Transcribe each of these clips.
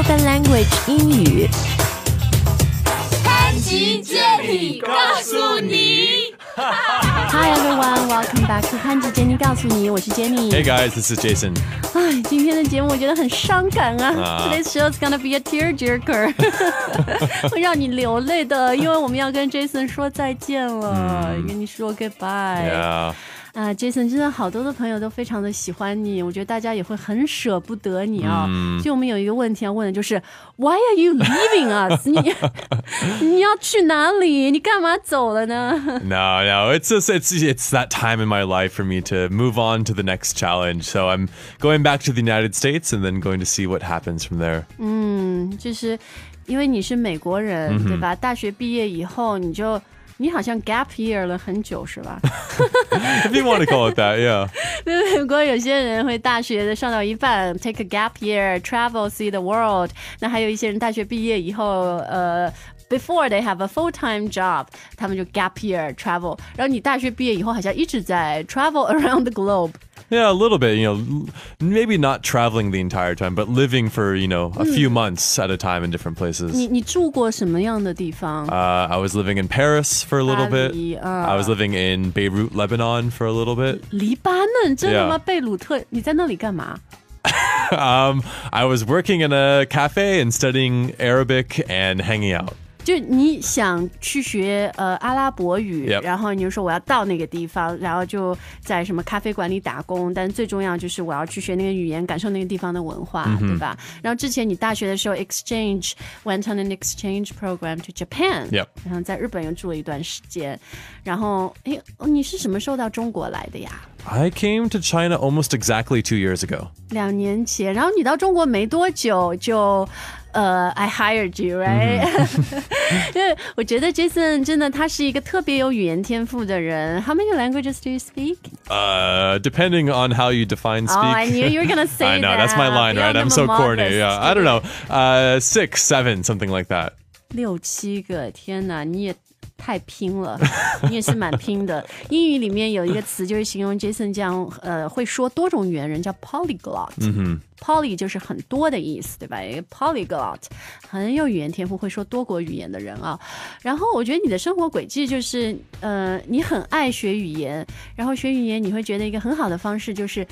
Spoken Language 英语。潘吉接力告诉你。Hi everyone, welcome back to 潘吉 Jenny 告诉你，我是 Jenny。Hey guys, this is Jason. 哎，今天的节目我觉得很伤感啊。啊 Today's show is gonna be a tearjerker，会让你流泪的，因为我们要跟 Jason 说再见了，跟你说 goodbye。Yeah. 啊、j a s o n 真的好多的朋友都非常的喜欢你，我觉得大家也会很舍不得你啊。所以我们有一个问题要问的就是，Why are you leaving us？你你要去哪里？你干嘛走了呢？ No, no, it's just it's it's that time in my life for me to move on to the next challenge. So I'm going back to the United States and then going to see what happens from there. 就是因为你是美国人，对吧？大学毕业以后，你就 你好像 gap year 了很久，是吧？ If you want to call it that, yeah. 因为美国有些人会大学上到一半 take a gap year，travel see the world。那还有一些人大学毕业以后，呃。Before they have a full-time job，他们就 gap year travel。然后你大学毕业以后，好像一直在 travel around the globe。 Yeah, a little bit, you know, l- maybe not traveling the entire time, but living for, you know, a few months at a time in different places. 你你住过什么样的地方？ Uh, I was living in Paris for a little bit. 巴黎，啊。 I was living in Beirut, Lebanon for a little bit. 黎巴嫩，真的吗 Yeah 贝鲁特，你在那里干嘛？ Um, I was working in a cafe and studying Arabic and hanging out. 就你想去学呃阿拉伯语 Yep 然后你就说我要到那个地方，然后就在什么咖啡馆里打工，但最重要就是我要去学那个语言，感受那个地方的文化，对吧？然后之前你大学的时候 exchange went on an exchange program to Japan，、Yep 然后在日本又住了一段时间，然后哎，哦你是什么时候到中国来的呀？I came to China almost exactly two years ago. 两年前，然后你到中国没多久就，呃，I hired you，right？、因为我觉得 Jason 真的他是一个特别有语言天赋的人。How many languages do you speak? Uh, depending on how you define speak. Oh, I knew you were gonna say I know that's my that. line, 不要 right? 那 I'm 么 so corny. modest. Yeah, I don't know. Uh, six, seven, something like that. 六七个，天哪，你也 太拼了，你也是蛮拼的。英语里面有一个词，就是形容 Jason 这样，呃，会说多种语言人叫 polyglot。嗯哼，poly 就是很多的意思，对吧？一个 polyglot 很有语言天赋，会说多国语言的人啊。然后我觉得你的生活轨迹就是，呃，你很爱学语言，然后学语言你会觉得一个很好的方式就是。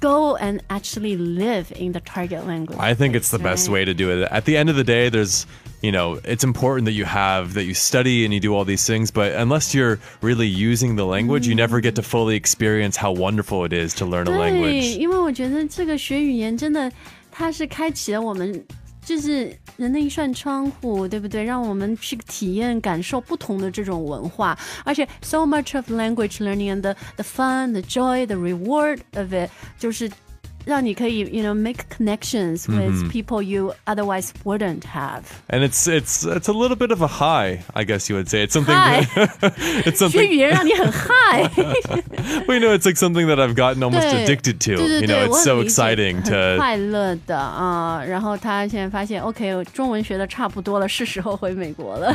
Go and actually live in the target language. I think it's the best way to do it. At the end of the day, there's, you know, it's important that you have, that you study and you do all these things, but unless you're really using the language, you never get to fully experience how wonderful it is to learn a 对， language. 因为我觉得这个学语言真的，它是开启了我们就是人的一扇窗户，对不对？让我们去体验、感受不同的这种文化，而且 so much of language learning and the the fun, the joy, the reward of it，就是 让你可以，you know, make connections with people you otherwise wouldn't have。 And it's it's it's a little bit of a high, I guess you would say. It's something High. it's 学 something 语言让你很嗨。 well, you know, it's like something that I've gotten almost 对 addicted to. 对对 You 对 know, 我 it's 很 so 理解 exciting 很 to 快乐的啊。然后他现在发现，OK，我中文学的差不多了，是时候回美国了。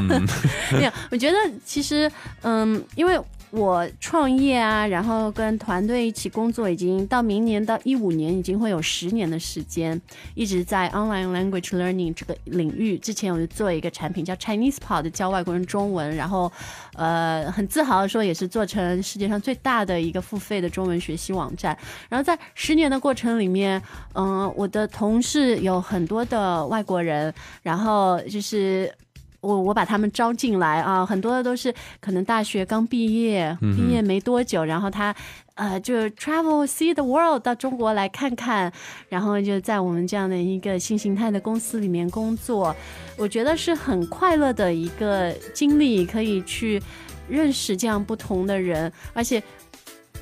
没有，我觉得其实，嗯，因为。 我创业啊，然后跟团队一起工作，已经到明年到一五年，已经会有十年的时间，一直在 online language learning 这个领域。之前我就做一个产品叫 Chinese Pod，教外国人中文，然后呃很自豪的说，也是做成世界上最大的一个付费的中文学习网站。然后在十年的过程里面，嗯、我的同事有很多的外国人，然后就是。我我把他们招进来啊，很多的都是可能大学刚毕业，毕业没多久，然后他呃就 travel see the world 到中国来看看，然后就在我们这样的一个新形态的公司里面工作，我觉得是很快乐的一个经历，可以去认识这样不同的人，而且。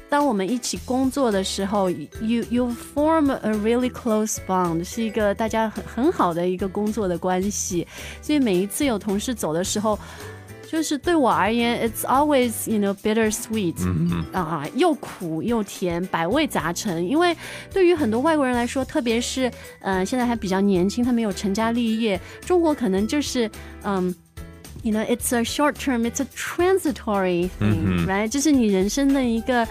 当我们一起工作的时候，you you form a really close bond，是一个大家很很好的一个工作的关系。所以每一次有同事走的时候，就是对我而言，it's always you know bittersweet，啊、又苦又甜，百味杂陈。因为对于很多外国人来说，特别是嗯、呃现在还比较年轻，他没有成家立业，中国可能就是嗯。You know, it's a short term, it's a transitory thing, right? 这是你人生的一个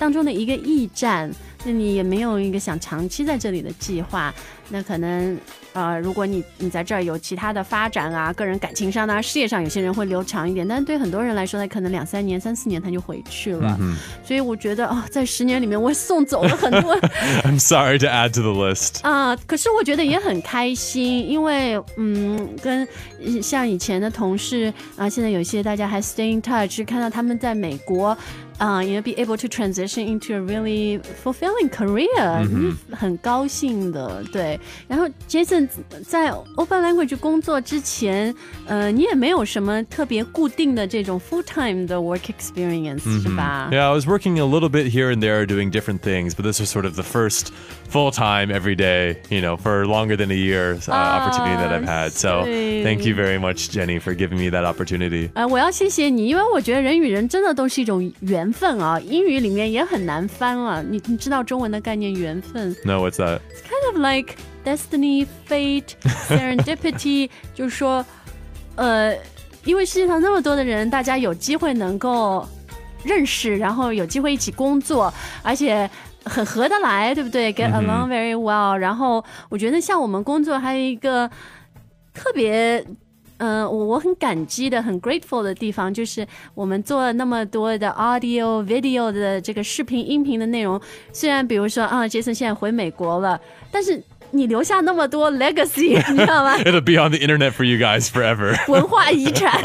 当中的一个驿站。那你也没有一个想长期在这里的计划，那可能呃，如果你你在这儿有其他的发展啊，个人感情上啊，事业上，有些人会留长一点，但是对很多人来说，他可能两三年、三四年他就回去了。所以我觉得啊、在十年里面，我送走了 很多 I'm sorry to add to the list. 啊、可是我觉得也很开心，因为嗯，跟呃像以前的同事啊、现在有一些大家还 stay in touch，看到他们在美国。啊、也 be able to transition into a really fulfilling career，、嗯、很高兴的，对。然后 Jason 在 Open Language 工作之前，呃，你也没有什么特别固定的这种 full time 的 work experience，、是吧？ Yeah, I was working a little bit here and there doing different things, but this was sort of the first full time every day, you know, for longer than a year uh, opportunity that I've had. So thank you very much, Jenny, for giving me that opportunity. 呃，我要谢谢你，因为我觉得人与人真的都是一种缘 分啊。英语里面也很难翻啊，你你知道中文的概念缘分 No, what's that? It's，kind of like destiny, fate, serendipity，就是说，呃，因为世界上那么多的人，大家有机会能够认识，然后有机会一起工作，而且。很合得来，对不对？Get along very well、然后我觉得像我们工作还有一个特别，嗯、我我很感激的、很 grateful 的地方，就是我们做了那么多的 audio、video 的这个视频、音频的内容。虽然比如说啊，Jason 现在回美国了，但是你留下那么多 legacy，你知道吗？It'll be on the internet for you guys forever. 文化遗产，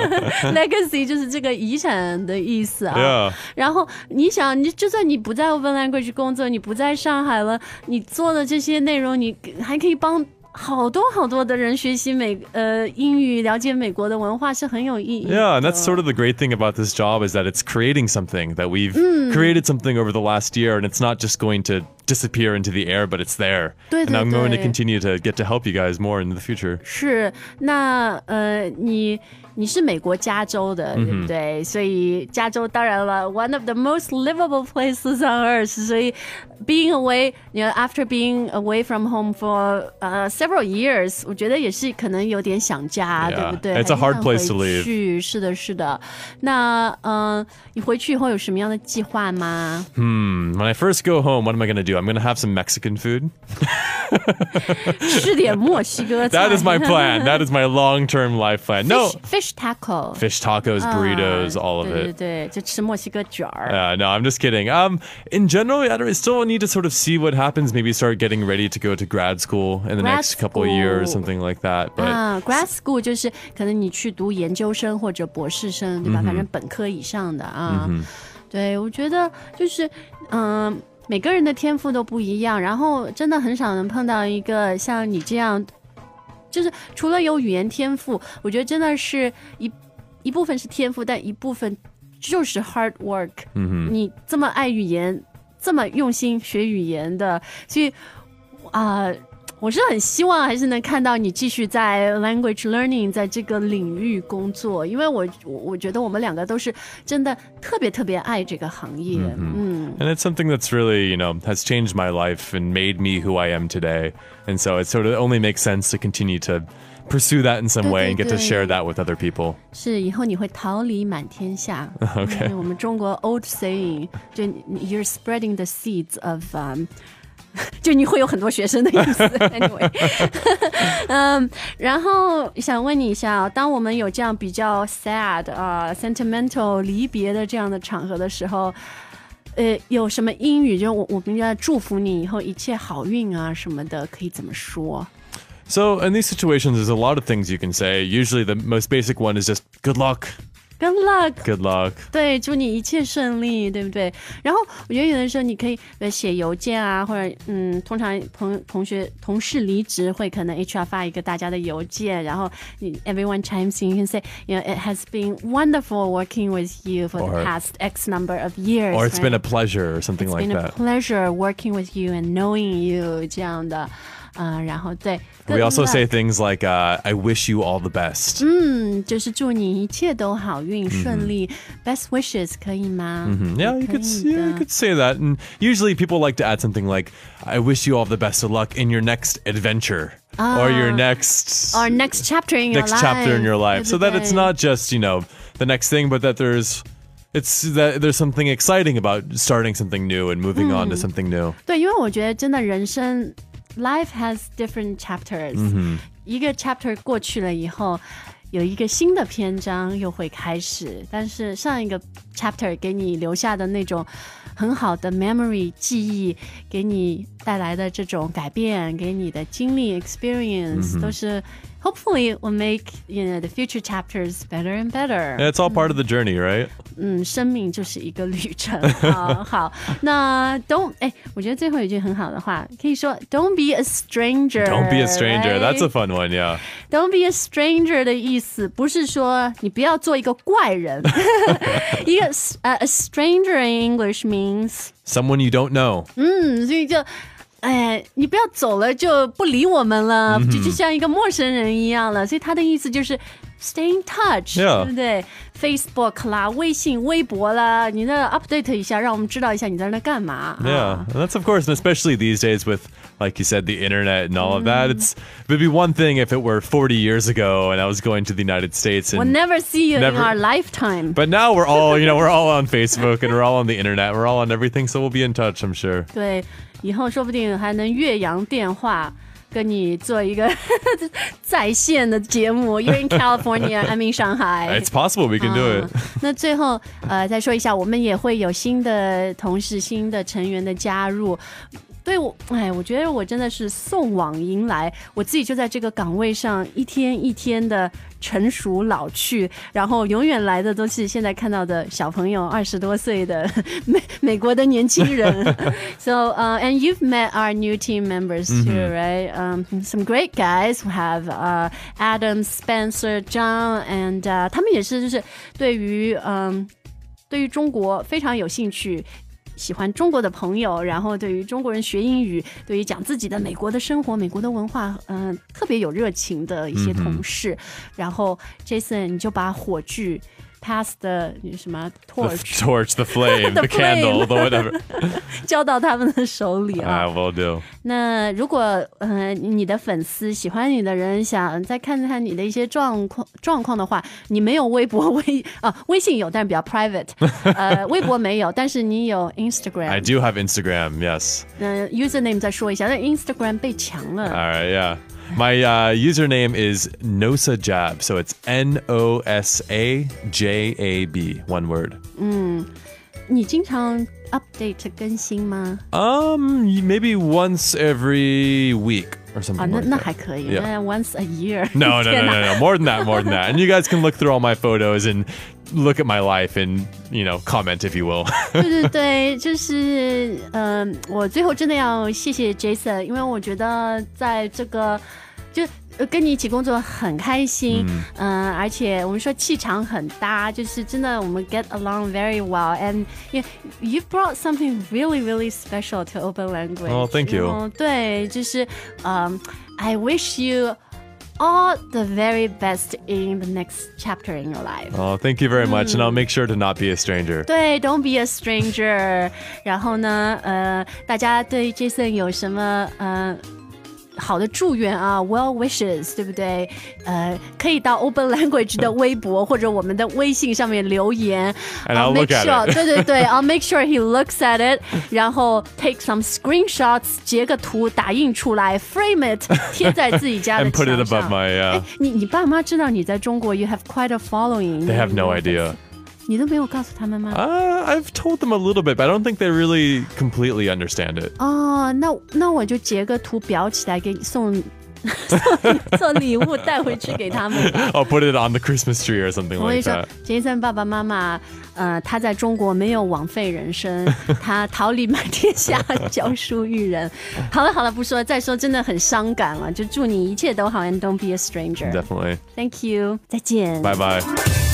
legacy 就是这个遗产的意思啊。然后你想，你就算你不在 Open Language 工作，你不在上海了，你做的这些内容，你还可以帮好多好多的人学习美呃英语，了解美国的文化，是很有意义的。 Yeah, and that's sort of the great thing about this job is that it's creating something that we've created something over the last year, and it's not just going to disappear into the air, but it's there. 对， and 对， I'm going to 对。 continue to get to help you guys more in the future. 是，那呃，你你是美国加州的，对不对？所以加州当然了，one of the most livable places on earth。所以 being away，you know after being away from home for 呃、several years，我觉得也是可能有点想家 Yeah, 对不对 it's a 还是 hard 想 place to 回 leave. 去是的，是的。那嗯、呃你回去以后有什么样的计划吗？ Hmm, when I first go home, what am I going to do? I'm going to have some Mexican food. 吃点墨西哥菜。 That is my plan. that is my long-term life plan. No, fish, fish taco。 fish tacos, burritos, all of 对对 it. 对，就吃墨西哥卷儿。 Uh, no, I'm just kidding. Um, in general, I, don't, I still need to sort of see what happens. Maybe start getting ready to go to grad school in the Grad next couple of years, school. something like that. But 啊，grad school 就是可能你去读研究生或者博士生，对吧？反正本科以上的啊。对，我觉得就是嗯、 每个人的天赋都不一样，然后真的很少能碰到一个像你这样，就是除了有语言天赋，我觉得真的是一一部分是天赋，但一部分就是 hard work。嗯你这么爱语言，这么用心学语言的，所以啊。我是很希望还是能看到你继续在 language learning 在这个领域工作，因为我我我觉得我们两个都是真的特别特别爱这个行业，嗯 and it's something that's really, you know, has changed my life and made me who I am today. And so it sort of only makes sense to continue to pursue that in some way and get to 对，对，对。 share that with other people. 是以后你会桃李满天下。 OK 嗯我们中国 old saying 就你 you're spreading the seeds of、um, 就你会有很多学生的意思。anyway，嗯，然后想问你一下啊，当我们有这样比较 sad 啊、sentimental 离别的这样的场合的时候。呃，有什么英语？就我我们要祝福你以后一切好运啊什么的，可以怎么说？So in these situations, there's a lot of things you can say. Usually, the most basic one is just "good luck, Good luck， good luck." 对，祝你一切顺利，对不对？然后我觉得有的时候你可以呃写邮件啊，或者嗯，通常同同学同事离职会可能 HR 发一个大家的邮件，然后你 everyone chimes in，you can say you know it has been wonderful working with you for the Or- past X number of years， Or it's been a right? pleasure, or something It's like been a that. pleasure working with you and knowing you 这样的， 啊、然后对 We good also say luck things like, uh, "I wish you all the best." 嗯，就是祝你一切都好运顺利、b e s t wishes 可以吗？ Yeah, you 可 could 以 yeah, you 的 could say that. And usually people like to add something like, "I wish you all the best of luck in your next adventure." Or your next Or next chapter in your next life. chapter in your life. 对 So 不 that it's 对 not just, you know, the next thing, but that there's it's that there's something exciting about starting something new and moving on to something new. 对，因为我觉得真的人生 ，life has different chapters、一个 chapter 过去了以后。有一个新的篇章又会开始，但是上一个 chapter 给你留下的那种很好的 memory 记忆，给你带来的这种改变，给你的经历 experience、都是 hopefully will make you know the future chapters better and better。 Yeah, it's all part of the journey, right? 嗯，生命就是一个旅程。好好，那 don't 哎，我觉得最后一句很好的话，可以说 Don't be a stranger。 Don't be a stranger. That's a right？ fun one, yeah. Don't be a stranger 的意思不是说你不要做一个怪人，一个呃、a stranger in English means， Someone you don't know. 嗯，所以就。 哎，你不要走了就不理我们了，嗯就就像一个陌生人一样了。所以他的意思就是 stay in touch，、 Yeah 对不对？Facebook 啦、微信、微博啦，你那 update 一下，让我们知道一下你在那干嘛。 Yeah, 啊 and that's of course, and especially these days with, like you said, the internet and all of that. It's it would be one thing if it were 40 years ago and I was going to the United States We'll and. never see you in Never- our lifetime。 But now we're all, you know, we're all on Facebook and we're all on the internet. We're all on everything, so we'll be in touch, I'm sure. 对，以后说不定还能越洋电话 跟你做一个在线的节目。You're in California, I'm in Shanghai。It's possible we can do it. 啊那最后呃再说一下，我们也会有新的同事、新的成员的加入。对我，哎，我觉得我真的是送往迎来，我自己就在这个岗位上一天一天的成熟老去，然后永远来的都是现在看到的小朋友，二十多岁的美美国的年轻人。so, uh, and you've met our new team members too, right? Um, some great guys who have uh, Adam, Spencer, John, and uh, 他们也是就是对于嗯对于中国非常有兴趣。喜欢中国的朋友，然后对于中国人学英语，对于讲自己的美国的生活、美国的文化，嗯、特别有热情的一些同事。然后 Jason，你就把火炬 pass 的什么 The torch torch, the flame, The the, candle, the whatever. 交到他们的手里啊。I will do. 那如果呃你的粉丝喜欢你的人想再看看你的一些状况状况的话，你没有微博微啊微信有，但是比较 private，呃微博没有，但是你有 I Instagram，I do have Instagram, yes. 呃 username 再说一下，那 Instagram 被抢了 All，right, yeah. My uh, username is Nosa Jab, so it's N O S A J A B, one word. 你经常 update 更新吗？ Um, y- maybe once every week or something 啊，那 like 那 that. 还可以， Yeah. 那 once a year， No, no, no, 天 no, 哪 no, more than that, more than that. And you guys can look through all my photos and look at my life and, you know, comment if you will. 对对对，就是嗯、呃我最后真的要谢谢 Jason，因为我觉得在这个就。 呃跟你一起工作很开心，嗯、而且我们说气场很搭，就是真的我们 get along very well，and you you brought something really really special to open language。 Oh, thank you. 然后对，就是嗯、i wish you all the very best in the next chapter in your life。 oh, thank you very much. And I'll make sure to not be a stranger. 对，Don't be a stranger。然后呢，呃，大家对 Jason 有什么呃 好的祝愿啊，well wishes，对不对？呃，可以到 Open Language 的微博或者我们的微信上面留言。 And I'll make look at sure， it. 对对对，I'll make sure he looks at it，然后 take some screenshots，截个图打印出来，frame it，贴在自己家的 And put it 墙 above 上。 my, 哎 uh,，你你爸妈知道你在中国，you have quite a following。 they have no idea. 你都没有告诉他们吗？ Uh, I've told them a little bit, but I don't think they really completely understand it. 哦，那那我就截个图裱起来给你送送做礼物带回去给他们吧。 I'll put it on the Christmas tree or something 我跟你 like 说 that. 杰森爸爸妈妈，呃，他在中国没有枉费人生，他桃李满天下，教书育人。好了好了，不说了，再说真的很伤感了。就祝你一切都好，and don't be a stranger。 Definitely. Thank you，再见。 Bye bye.